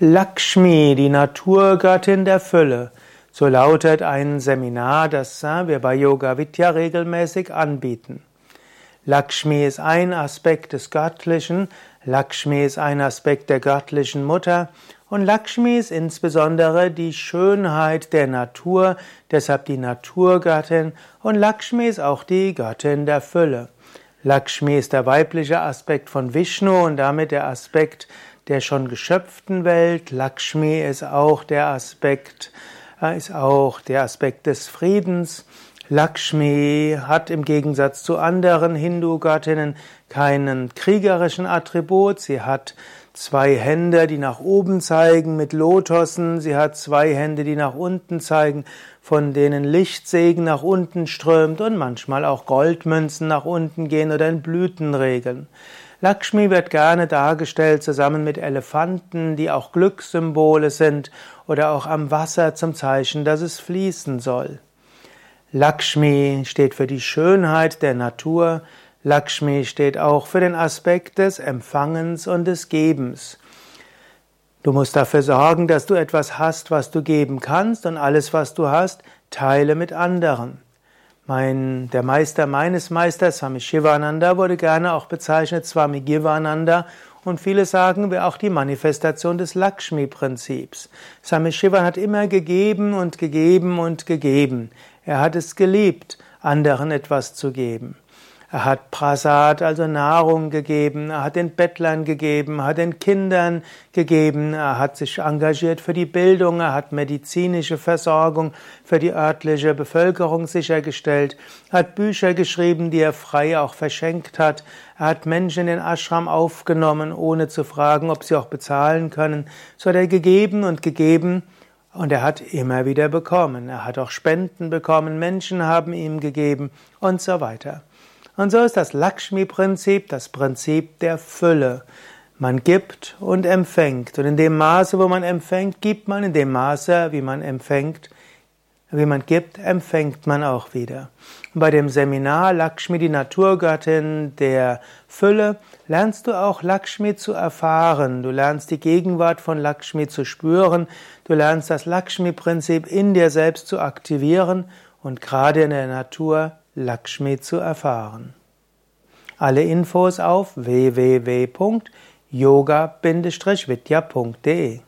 Lakshmi, die Naturgöttin der Fülle. So lautet ein Seminar, das wir bei Yoga Vidya regelmäßig anbieten. Lakshmi ist ein Aspekt des Göttlichen, Lakshmi ist ein Aspekt der göttlichen Mutter und Lakshmi ist insbesondere die Schönheit der Natur, deshalb die Naturgöttin und Lakshmi ist auch die Göttin der Fülle. Lakshmi ist der weibliche Aspekt von Vishnu und damit der Aspekt der schon geschöpften Welt. Lakshmi ist auch der Aspekt, äh, ist auch der Aspekt des Friedens. Lakshmi hat im Gegensatz zu anderen Hindu-Göttinnen keinen kriegerischen Attribut. Sie hat zwei Hände, die nach oben zeigen mit Lotossen. Sie hat zwei Hände, die nach unten zeigen, von denen Lichtsegen nach unten strömt und manchmal auch Goldmünzen nach unten gehen oder in Blüten regeln. Lakshmi wird gerne dargestellt zusammen mit Elefanten, die auch Glückssymbole sind, oder auch am Wasser zum Zeichen, dass es fließen soll. Lakshmi steht für die Schönheit der Natur. Lakshmi steht auch für den Aspekt des Empfangens und des Gebens. Du musst dafür sorgen, dass du etwas hast, was du geben kannst, und alles, was du hast, teile mit anderen. Mein, der Meister meines Meisters, Swami Shivananda, wurde gerne auch bezeichnet Swami Givananda und viele sagen wir auch die Manifestation des Lakshmi-Prinzips. Swami Shivan hat immer gegeben und gegeben und gegeben. Er hat es geliebt, anderen etwas zu geben. Er hat Prasad, also Nahrung gegeben, er hat den Bettlern gegeben, er hat den Kindern gegeben, er hat sich engagiert für die Bildung, er hat medizinische Versorgung für die örtliche Bevölkerung sichergestellt, er hat Bücher geschrieben, die er frei auch verschenkt hat, er hat Menschen in den Ashram aufgenommen, ohne zu fragen, ob sie auch bezahlen können, so hat er gegeben und gegeben, und er hat immer wieder bekommen. Er hat auch Spenden bekommen, Menschen haben ihm gegeben und so weiter. Und so ist das Lakshmi-Prinzip das Prinzip der Fülle. Man gibt und empfängt. Und in dem Maße, wo man empfängt, gibt man. In dem Maße, wie man empfängt, wie man gibt, empfängt man auch wieder. Und bei dem Seminar Lakshmi, die Naturgöttin der Fülle, lernst du auch Lakshmi zu erfahren. Du lernst die Gegenwart von Lakshmi zu spüren. Du lernst das Lakshmi-Prinzip in dir selbst zu aktivieren und gerade in der Natur Lakshmi zu erfahren. Alle Infos auf www.yoga-vidya.de